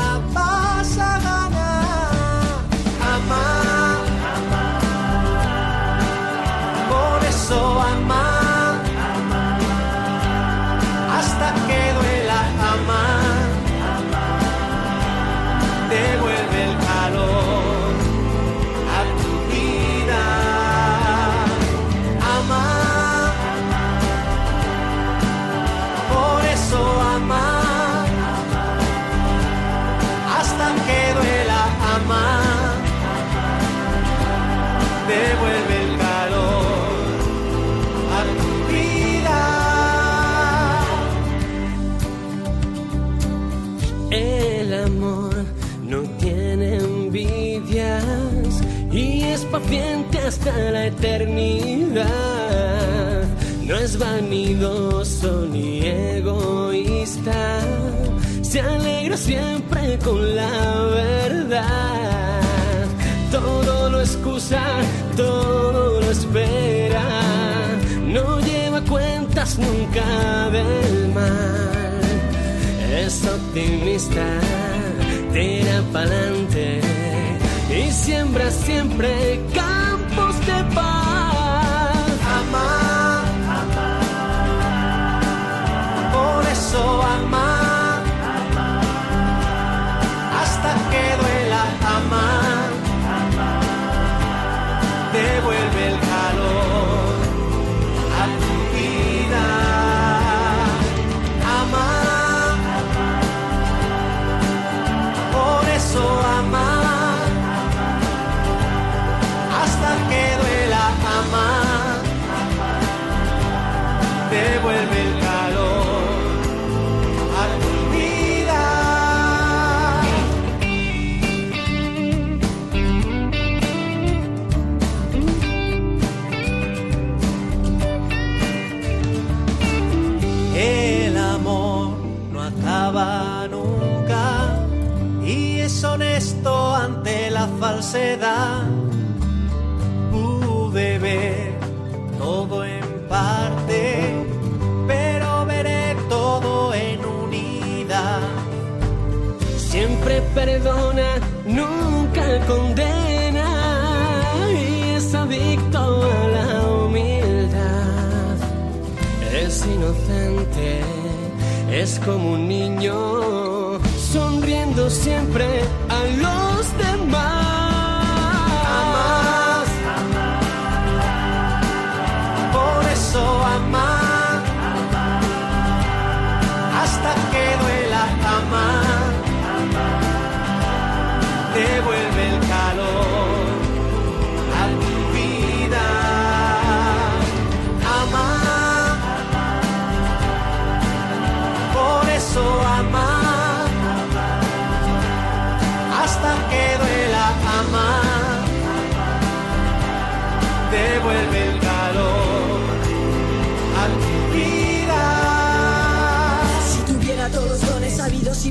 D: hasta
E: la eternidad. No es vanidoso ni egoísta, se alegra siempre con la verdad. Todo lo excusa, todo lo espera, no lleva cuentas nunca del mal es optimista, tira pa'lante y siembra siempre
D: por eso amar, Pude ver todo en parte, pero veré todo en unidad.
E: Siempre perdona, nunca condena y es adicto a la humildad. Es inocente, es como un niño, sonriendo siempre a los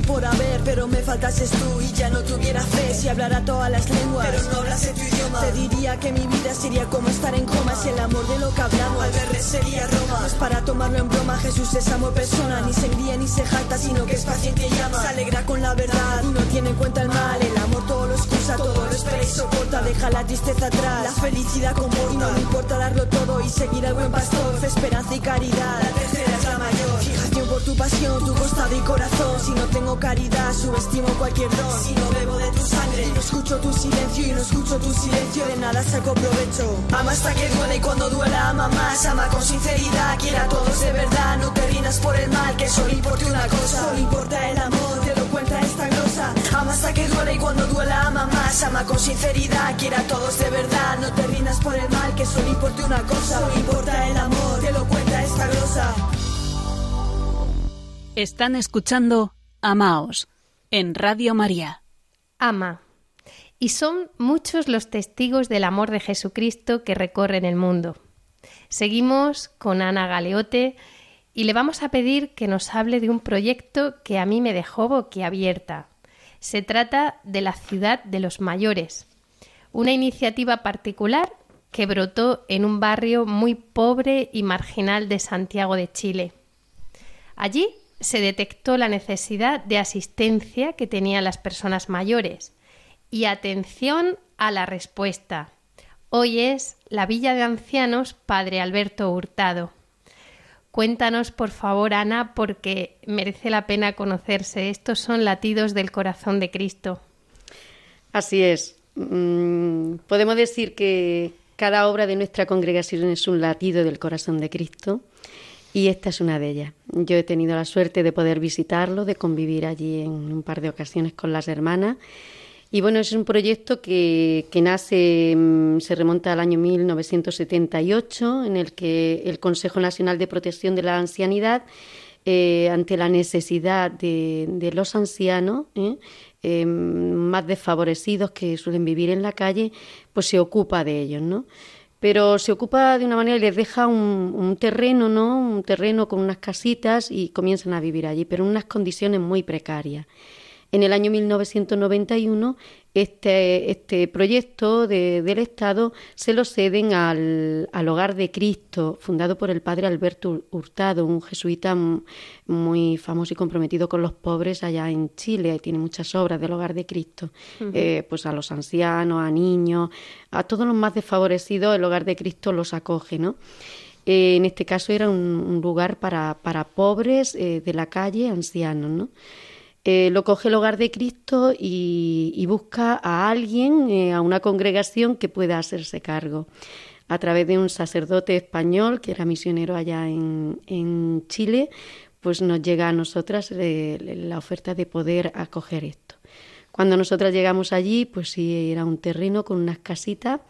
D: por
F: haber, pero me faltases tú y ya no tuviera fe. Si hablara todas las lenguas, pero no hablase tu idioma, te diría que mi vida sería como estar en coma. Si el amor de lo que hablamos al verle sería Roma. No es para tomarlo en broma, Jesús es amor persona. Ni se engría ni se jacta, sino que es paciente y llama. Se alegra con la verdad no tiene en cuenta el mal. El amor todo lo excusa, todo lo espera y soporta. Deja la tristeza atrás, la felicidad comporta. Y no me importa darlo todo y seguir al buen pastor. Fe, esperanza y caridad. La tercera es la mayor. Por tu pasión, tu costado y corazón. Si no tengo caridad, subestimo cualquier don. Si no bebo de tu sangre, no escucho tu silencio y no escucho tu silencio, de nada saco provecho. Ama hasta que duele y cuando duela ama más. Ama con sinceridad, quiera a todos de verdad. No te rinas por el mal, que solo importe una cosa. Solo importa el amor, te lo cuenta esta glosa. Ama hasta que duele y cuando duela ama más. Ama con sinceridad, quiera a todos de verdad. No te rinas por el mal, que solo importe una cosa. Solo importa el amor, te lo cuenta esta glosa.
A: Están escuchando Amaos en Radio María.
B: Ama. Y son muchos los testigos del amor de Jesucristo que recorren el mundo. Seguimos con Ana Galeote y le vamos a pedir que nos hable de un proyecto que a mí me dejó boquiabierta. Se trata de la ciudad de los mayores, una iniciativa particular que brotó en un barrio muy pobre y marginal de Santiago de Chile. Allí se detectó la necesidad de asistencia que tenían las personas mayores y atención a la respuesta. Hoy es la Villa de Ancianos Padre Alberto Hurtado. Cuéntanos, por favor, Ana, porque merece la pena conocerse. Estos son latidos del corazón de Cristo.
C: Así es. Mm, podemos decir que cada obra de nuestra congregación es un latido del corazón de Cristo y esta es una de ellas. Yo he tenido la suerte de poder visitarlo, de convivir allí en un par de ocasiones con las hermanas. Y bueno, es un proyecto que, que nace, mm, se remonta al año 1978, en el que el Consejo Nacional de Protección de la Ancianidad, eh, ante la necesidad de, los ancianos, ¿eh? eh, más desfavorecidos que suelen vivir en la calle, pues se ocupa de ellos, ¿no? Pero se ocupa de una manera y les deja un, un, terreno, ¿no? Un terreno con unas casitas y comienzan a vivir allí, pero en unas condiciones muy precarias. En el año 1991 este, este proyecto de, del Estado se lo ceden al, al, Hogar de Cristo, fundado por el padre Alberto Hurtado, un jesuita muy famoso y comprometido con los pobres allá en Chile. Tiene muchas obras del Hogar de Cristo. Uh -huh. eh, pues a los ancianos, a niños, a todos los más desfavorecidos, el Hogar de Cristo los acoge, ¿no? Eh, en este caso era un, un lugar para, para pobres eh, de la calle, ancianos, ¿no? Eh, lo coge el hogar de Cristo y, y busca a alguien, eh, a una congregación que pueda hacerse cargo. A través de un sacerdote español que era misionero allá en, en Chile, pues nos llega a nosotras eh, la oferta de poder acoger esto. Cuando nosotras llegamos allí, pues sí, era un terreno con unas casitas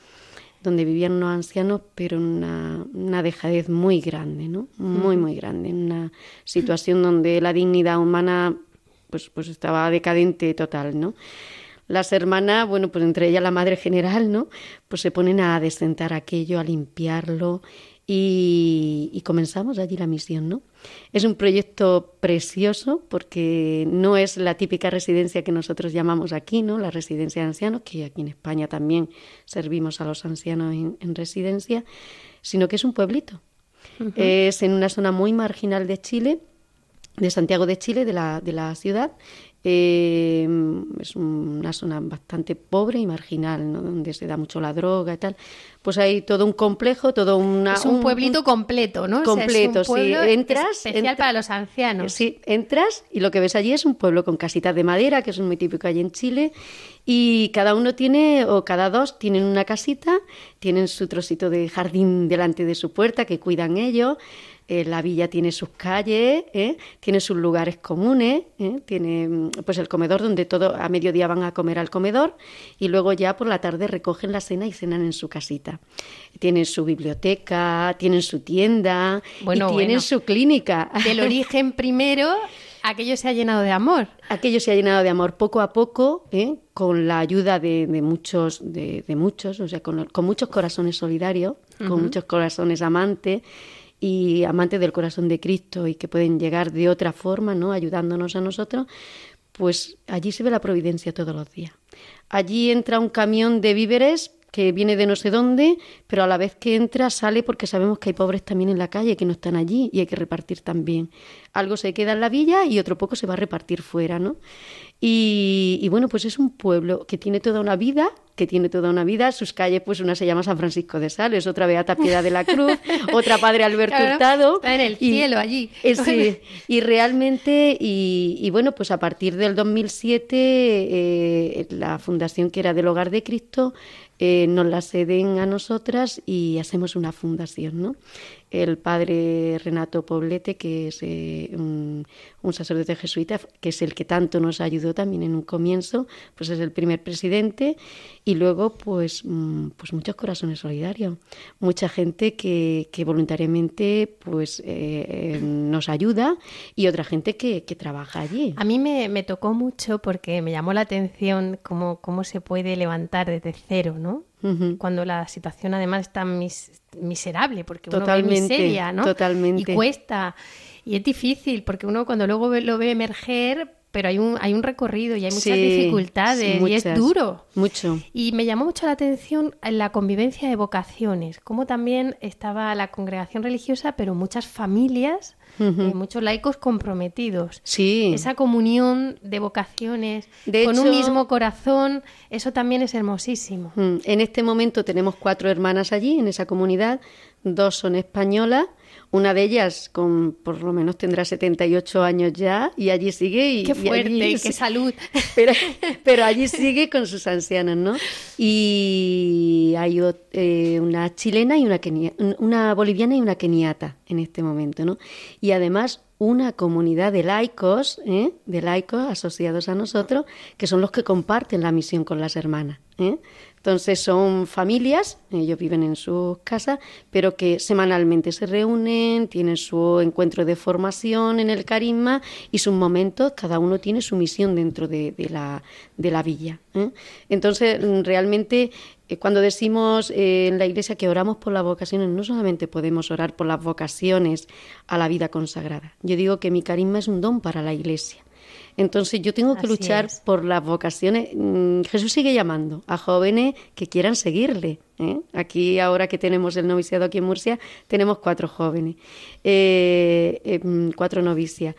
C: donde vivían unos ancianos, pero en una, una dejadez muy grande, ¿no? Muy, muy grande, en una situación donde la dignidad humana pues, pues estaba decadente total, ¿no? Las hermanas, bueno, pues entre ellas la madre general, ¿no? Pues se ponen a desentar aquello, a limpiarlo y, y, comenzamos allí la misión, ¿no? Es un proyecto precioso porque no es la típica residencia que nosotros llamamos aquí, ¿no? La residencia de ancianos, que aquí en España también servimos a los ancianos en, en residencia, sino que es un pueblito. Uh -huh. Es en una zona muy marginal de Chile de Santiago de Chile, de la, de la ciudad. Eh, es una zona bastante pobre y marginal, ¿no? donde se da mucho la droga y tal. Pues hay todo un complejo, todo una,
B: es un, un pueblito un, completo, ¿no?
C: Completo,
B: o sea, es un
C: sí. Entras,
B: especial entra, para los ancianos.
C: Sí, entras y lo que ves allí es un pueblo con casitas de madera, que es muy típico allí en Chile, y cada uno tiene, o cada dos, tienen una casita, tienen su trocito de jardín delante de su puerta que cuidan ellos. Eh, la villa tiene sus calles, ¿eh? tiene sus lugares comunes, ¿eh? tiene pues el comedor donde todo a mediodía van a comer al comedor y luego ya por la tarde recogen la cena y cenan en su casita. Tienen su biblioteca, tienen su tienda
B: bueno,
C: y tienen
B: bueno.
C: su clínica. (laughs)
B: Del origen primero aquello se ha llenado de amor.
C: Aquello se ha llenado de amor poco a poco, ¿eh? con la ayuda de, de muchos, de, de, muchos, o sea, con, con muchos corazones solidarios, uh -huh. con muchos corazones amantes y amantes del corazón de Cristo y que pueden llegar de otra forma, ¿no? ayudándonos a nosotros, pues allí se ve la providencia todos los días. Allí entra un camión de víveres que viene de no sé dónde, pero a la vez que entra sale porque sabemos que hay pobres también en la calle que no están allí y hay que repartir también. Algo se queda en la villa y otro poco se va a repartir fuera, ¿no? Y, y, bueno, pues es un pueblo que tiene toda una vida, que tiene toda una vida. Sus calles, pues una se llama San Francisco de Sales, otra Beata Piedad de la (laughs) Cruz, otra Padre Alberto
B: claro,
C: Hurtado.
B: Está en el
C: y,
B: cielo allí.
C: Eh, sí, y realmente, y, y, bueno, pues a partir del 2007, eh, la fundación que era del Hogar de Cristo eh, nos la ceden a nosotras y hacemos una fundación, ¿no? El padre Renato Poblete, que es eh, un, sacerdote jesuita, que es el que tanto nos ayudó también en un comienzo, pues es el primer presidente y luego pues, mm, pues muchos corazones solidarios, mucha gente que, que voluntariamente pues eh, eh, nos ayuda y otra gente que, que trabaja allí.
B: A mí me, me tocó mucho porque me llamó la atención cómo, cómo se puede levantar desde cero, ¿no? Cuando la situación además está mis- miserable, porque uno ve miseria, ¿no?
C: totalmente.
B: Y cuesta. Y es difícil, porque uno cuando luego ve- lo ve emerger, pero hay un, hay un recorrido y hay muchas
C: Sí,
B: dificultades
C: sí,
B: y es duro.
C: Mucho.
B: Y me llamó mucho la atención la convivencia de vocaciones, como también estaba la congregación religiosa, pero muchas familias, Eh, muchos laicos comprometidos.
C: Sí.
B: Esa comunión de vocaciones
C: De
B: con un mismo corazón, eso también es hermosísimo.
C: Mm, En este momento tenemos cuatro hermanas allí, en esa comunidad. Dos son españolas. Una de ellas, con por lo menos tendrá 78 años ya, y allí sigue. Y,
B: Qué
C: y
B: fuerte,
C: allí- (laughs)
B: qué salud.
C: Pero, pero allí sigue con sus ancianos, ¿no? Y hay eh, una chilena y una, kenia- una boliviana y una keniata en este momento, ¿no? Y además una comunidad de laicos, ¿eh? de laicos asociados a nosotros, que son los que comparten la misión con las hermanas. ¿eh? Entonces son familias, ellos viven en sus casas, pero que semanalmente se reúnen, tienen su encuentro de formación en el carisma y sus momentos, cada uno tiene su misión dentro de, la, de la villa. ¿eh? Entonces, realmente, eh, cuando decimos eh, en la iglesia que oramos por las vocaciones, no solamente podemos orar por las vocaciones a la vida consagrada. Yo digo que mi carisma es un don para la iglesia. Entonces yo tengo que
B: Así
C: luchar
B: es.
C: por las vocaciones. Mm, Jesús sigue llamando a jóvenes que quieran seguirle. ¿eh? Aquí, ahora que tenemos el noviciado aquí en Murcia, tenemos cuatro jóvenes, eh, eh, mm, cuatro novicias.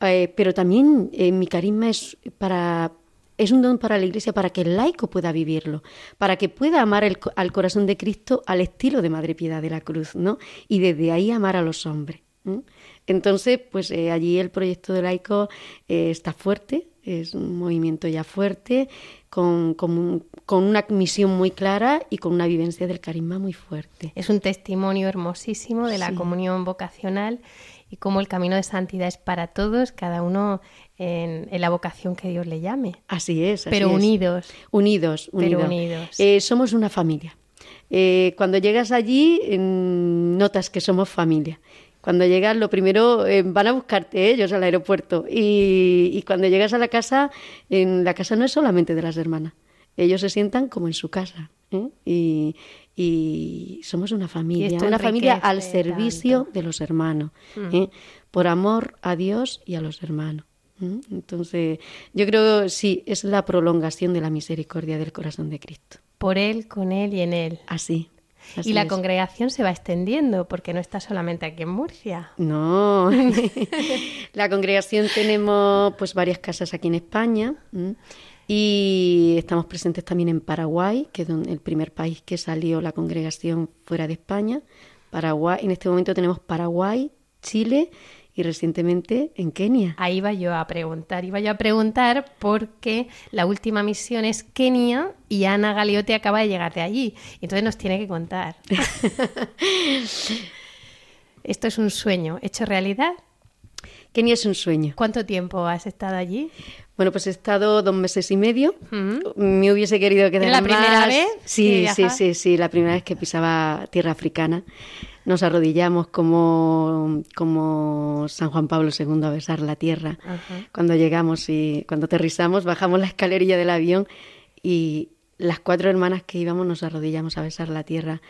C: Pero también mi carisma es para es un don para la Iglesia para que el laico pueda vivirlo, para que pueda amar el al corazón de Cristo al estilo de Madre Piedad de la Cruz, ¿no? Y desde ahí amar a los hombres. ¿eh? Entonces, pues eh, allí el proyecto de laico eh, está fuerte, es un movimiento ya fuerte, con, con un- con una misión muy clara y con una vivencia del carisma muy fuerte.
B: Es un testimonio hermosísimo de la
C: Sí.
B: comunión vocacional y cómo el camino de santidad es para todos, cada uno en, en la vocación que Dios le llame.
C: Así es. así
B: Pero
C: es.
B: unidos.
C: Unidos,
B: Pero
C: unidos.
B: unidos.
C: Eh, somos una familia. Eh, cuando llegas allí, mm, notas que somos familia. Cuando llegas, lo primero, eh, van a buscarte ellos al aeropuerto. Y, y cuando llegas a la casa, en la casa no es solamente de las hermanas. Ellos se sientan como en su casa. ¿eh? Y, y somos una familia. Una familia al servicio
B: tanto.
C: de los hermanos. ¿eh? Por amor a Dios y a los hermanos. ¿eh? Entonces, yo creo sí, es la prolongación de la misericordia del corazón de Cristo.
B: Por Él, con Él y en Él.
C: Así. Así
B: y la
C: es.
B: congregación se va extendiendo porque no está solamente aquí en Murcia.
C: No, (laughs) la congregación tenemos pues varias casas aquí en España y estamos presentes también en Paraguay, que es el primer país que salió la congregación fuera de España. Paraguay, en este momento tenemos Paraguay, Chile y recientemente en Kenia.
B: Ahí iba yo a preguntar, iba yo a preguntar porque la última misión es Kenia y Ana Galeote acaba de llegar de allí. Entonces nos tiene que contar. (laughs) Esto es un sueño hecho realidad.
C: Kenia es un sueño.
B: ¿Cuánto tiempo has estado allí?
C: Bueno, pues he estado dos meses y medio.
B: Ujú.
C: Me hubiese querido quedar
B: ¿Es la primera vez que
C: Sí, sí, sí, sí, la primera vez que pisaba tierra africana. Nos arrodillamos como, como San Juan Pablo II a besar la tierra.
B: Ajá.
C: Cuando llegamos y cuando aterrizamos, bajamos la escalerilla del avión y las cuatro hermanas que íbamos nos arrodillamos a besar la tierra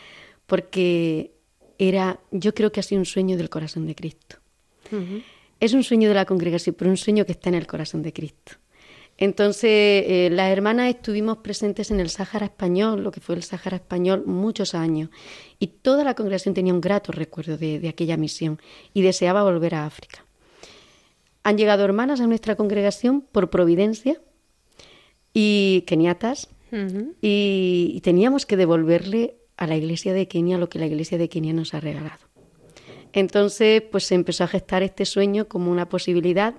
C: porque era, yo creo que ha sido un sueño del corazón de Cristo.
B: Ujú.
C: Es un sueño de la congregación, pero un sueño que está en el corazón de Cristo. Entonces, eh, las hermanas estuvimos presentes en el Sáhara español, lo que fue el Sáhara español, muchos años. Y toda la congregación tenía un grato recuerdo de, de aquella misión y deseaba volver a África. Han llegado hermanas a nuestra congregación por providencia y keniatas, y teníamos que devolverle a la iglesia de Kenia lo que la iglesia de Kenia nos ha regalado. Entonces, pues se empezó a gestar este sueño como una posibilidad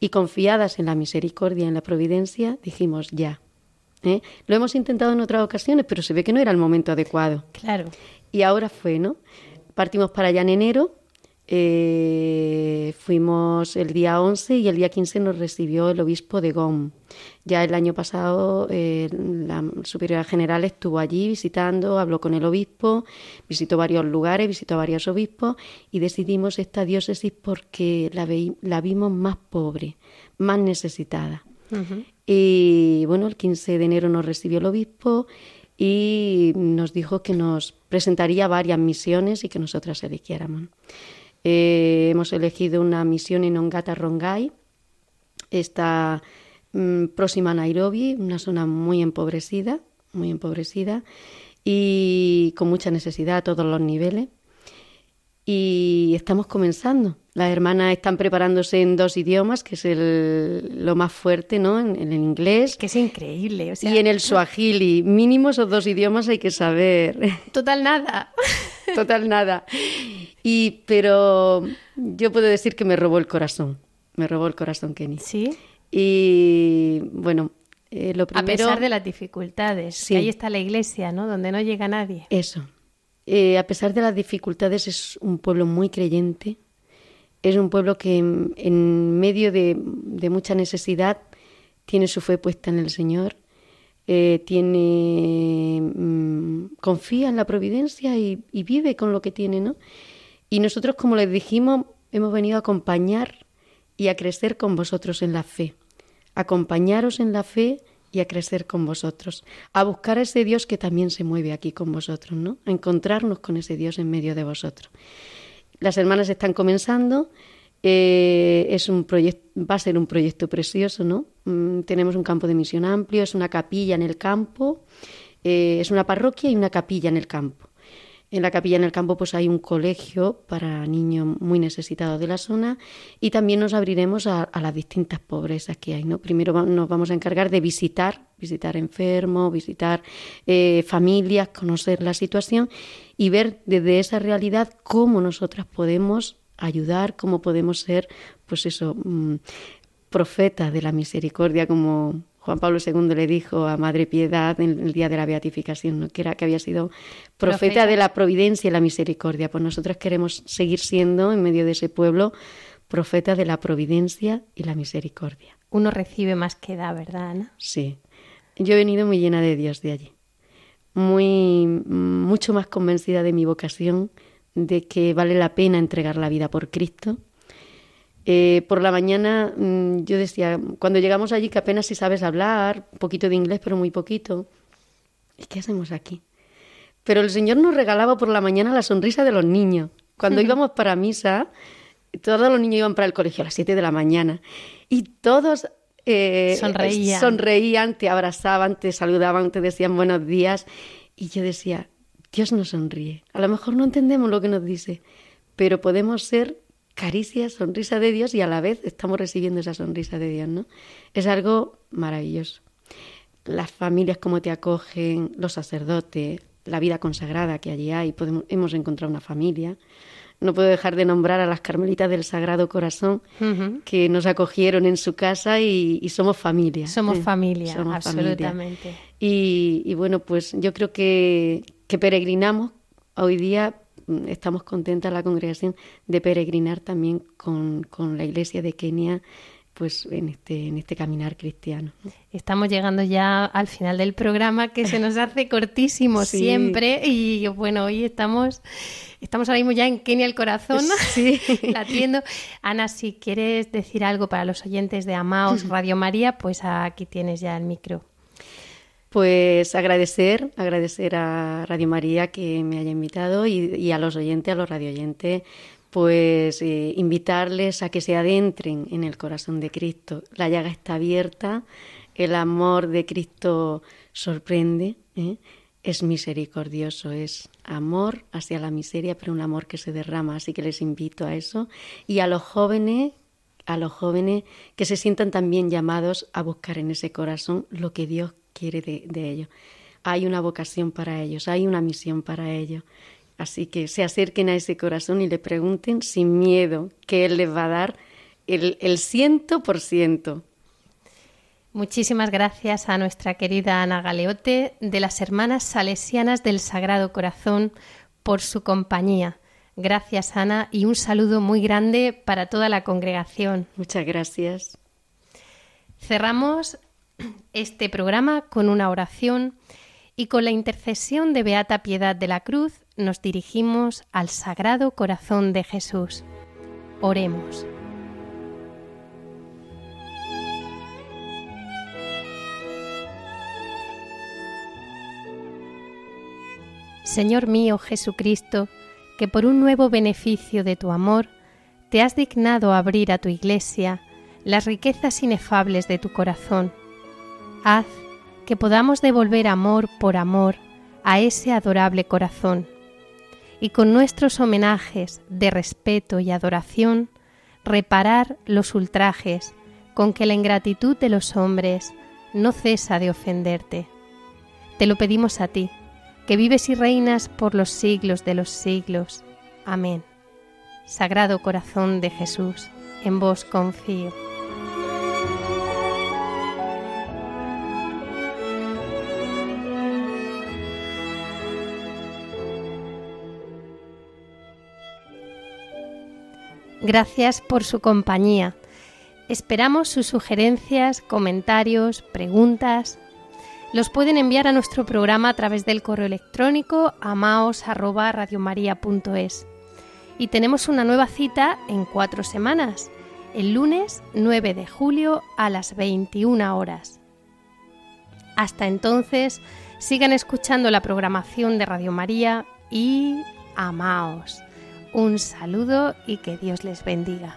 C: y confiadas en la misericordia, en la providencia, dijimos ya, ¿eh? Lo hemos intentado en otras ocasiones, pero se ve que no era el momento adecuado.
B: Claro.
C: Y ahora fue, ¿no? Partimos para allá en enero, eh, fuimos el día 11 y el día 15 nos recibió el obispo de GOM. Ya el año pasado eh, la superiora general estuvo allí visitando, habló con el obispo, visitó varios lugares, visitó a varios obispos y decidimos esta diócesis porque la, vimos más pobre, más necesitada. Y bueno, el 15 de enero nos recibió el obispo y nos dijo que nos presentaría varias misiones y que nosotras eligiéramos. Eh, hemos elegido una misión en Ongata Rongai, está mm, próxima a Nairobi, una zona muy empobrecida, muy empobrecida y con mucha necesidad a todos los niveles. Y estamos comenzando. Las hermanas están preparándose en dos idiomas, que es el- lo más fuerte, ¿no? En, en el inglés
B: Que es increíble. O sea,
C: y en el suajili. Mínimo esos dos idiomas hay que saber. (laughs)
B: Total nada. (laughs)
C: Total nada. Y pero yo puedo decir que me robó el corazón. Me robó el corazón Kenny.
B: Sí.
C: Y bueno, eh, lo
B: A
C: primero
B: pesar de las dificultades.
C: Sí.
B: que ahí está la iglesia, ¿no? Donde no llega nadie.
C: Eso. Eh, a pesar de las dificultades, es un pueblo muy creyente. Es un pueblo que en, en medio de, de mucha necesidad tiene su fe puesta en el Señor, eh, tiene mm, confía en la providencia y, y vive con lo que tiene, ¿no? Y nosotros, como les dijimos, hemos venido a acompañar y a crecer con vosotros en la fe, acompañaros en la fe y a crecer con vosotros, a buscar a ese Dios que también se mueve aquí con vosotros, ¿no? A encontrarnos con ese Dios en medio de vosotros. Las hermanas están comenzando, eh, es un va a ser un proyecto precioso, ¿no? Mm, tenemos un campo de misión amplio, es una capilla en el campo, eh, es una parroquia y una capilla en el campo. En la capilla en el campo pues hay un colegio para niños muy necesitados de la zona y también nos abriremos a, las distintas pobrezas que hay. ¿no? Primero nos vamos a encargar de visitar, visitar enfermos, visitar eh, familias, conocer la situación y ver desde esa realidad cómo nosotras podemos ayudar, cómo podemos ser, pues eso, mm, profetas de la misericordia, como Juan Pablo II le dijo a Madre Piedad en el día de la beatificación, ¿no? que era que había sido profeta,
B: Profeta.
C: de la providencia y la misericordia. Pues nosotros queremos seguir siendo en medio de ese pueblo profeta de la providencia y la misericordia.
B: Uno recibe más que da, ¿verdad, Ana?
C: Sí. Yo he venido muy llena de Dios de allí. Muy mucho más convencida de mi vocación, de que vale la pena entregar la vida por Cristo. Eh, por la mañana mm, yo decía, cuando llegamos allí que apenas si sabes hablar, un poquito de inglés, pero muy poquito. ¿Y qué hacemos aquí? Pero el Señor nos regalaba por la mañana la sonrisa de los niños. Cuando (laughs) íbamos para misa, todos los niños iban para el colegio a las 7 de la mañana y todos eh,
B: Sonreían.
C: sonreían, te abrazaban, te saludaban, te decían buenos días. Y yo decía, Dios nos sonríe. A lo mejor no entendemos lo que nos dice, pero podemos ser caricia, sonrisa de Dios y a la vez estamos recibiendo esa sonrisa de Dios, ¿no? Es algo maravilloso. Las familias como te acogen, los sacerdotes, la vida consagrada que allí hay, podemos, hemos encontrado una familia. No puedo dejar de nombrar a las Carmelitas del Sagrado Corazón que nos acogieron en su casa y, y somos familia.
B: Somos
C: ¿eh?
B: familia,
C: Somos familia.
B: absolutamente.
C: Y, y bueno, pues yo creo que, que peregrinamos. Hoy día estamos contentas la congregación de peregrinar también con, con la iglesia de Kenia pues en este, en este caminar cristiano. ¿no?
B: Estamos llegando ya al final del programa que se nos hace (laughs) cortísimo
C: Sí.
B: siempre y bueno, hoy estamos estamos ahora mismo ya en Kenia el corazón
C: Sí. (laughs)
B: latiendo. Ana, si quieres decir algo para los oyentes de Amaos (laughs) Radio María, pues aquí tienes ya el micro.
C: Pues agradecer, agradecer a Radio María que me haya invitado y, a los oyentes, a los radioyentes, pues eh, invitarles a que se adentren en el corazón de Cristo. La llaga está abierta, el amor de Cristo sorprende, ¿eh? es misericordioso, es amor hacia la miseria, pero un amor que se derrama. Así que les invito a eso. Y a los jóvenes, a los jóvenes que se sientan también llamados a buscar en ese corazón lo que Dios quiere de, de ellos. Hay una vocación para ellos, hay una misión para ellos. Así que se acerquen a ese corazón y le pregunten sin miedo que Él les va a dar el, el ciento por ciento.
B: Muchísimas gracias a nuestra querida Ana Galeote de las Hermanas Salesianas del Sagrado Corazón por su compañía. Gracias, Ana, y un saludo muy grande para toda la congregación.
C: Muchas gracias.
B: Cerramos este programa con una oración y con la intercesión de Beata Piedad de la Cruz nos dirigimos al Sagrado Corazón de Jesús. Oremos. Señor mío Jesucristo, que por un nuevo beneficio de tu amor te has dignado abrir a tu Iglesia las riquezas inefables de tu corazón. Haz que podamos devolver amor por amor a ese adorable corazón y con nuestros homenajes de respeto y adoración reparar los ultrajes con que la ingratitud de los hombres no cesa de ofenderte. Te lo pedimos a ti, que vives y reinas por los siglos de los siglos. Amén. Sagrado Corazón de Jesús, en vos confío. Gracias por su compañía. Esperamos sus sugerencias, comentarios, preguntas. Los pueden enviar a nuestro programa a través del correo electrónico amaos@radiomaria.es. Y tenemos una nueva cita en cuatro semanas, el lunes 9 de julio a las 21 horas. Hasta entonces, sigan escuchando la programación de Radio María y amaos. Un saludo y que Dios les bendiga.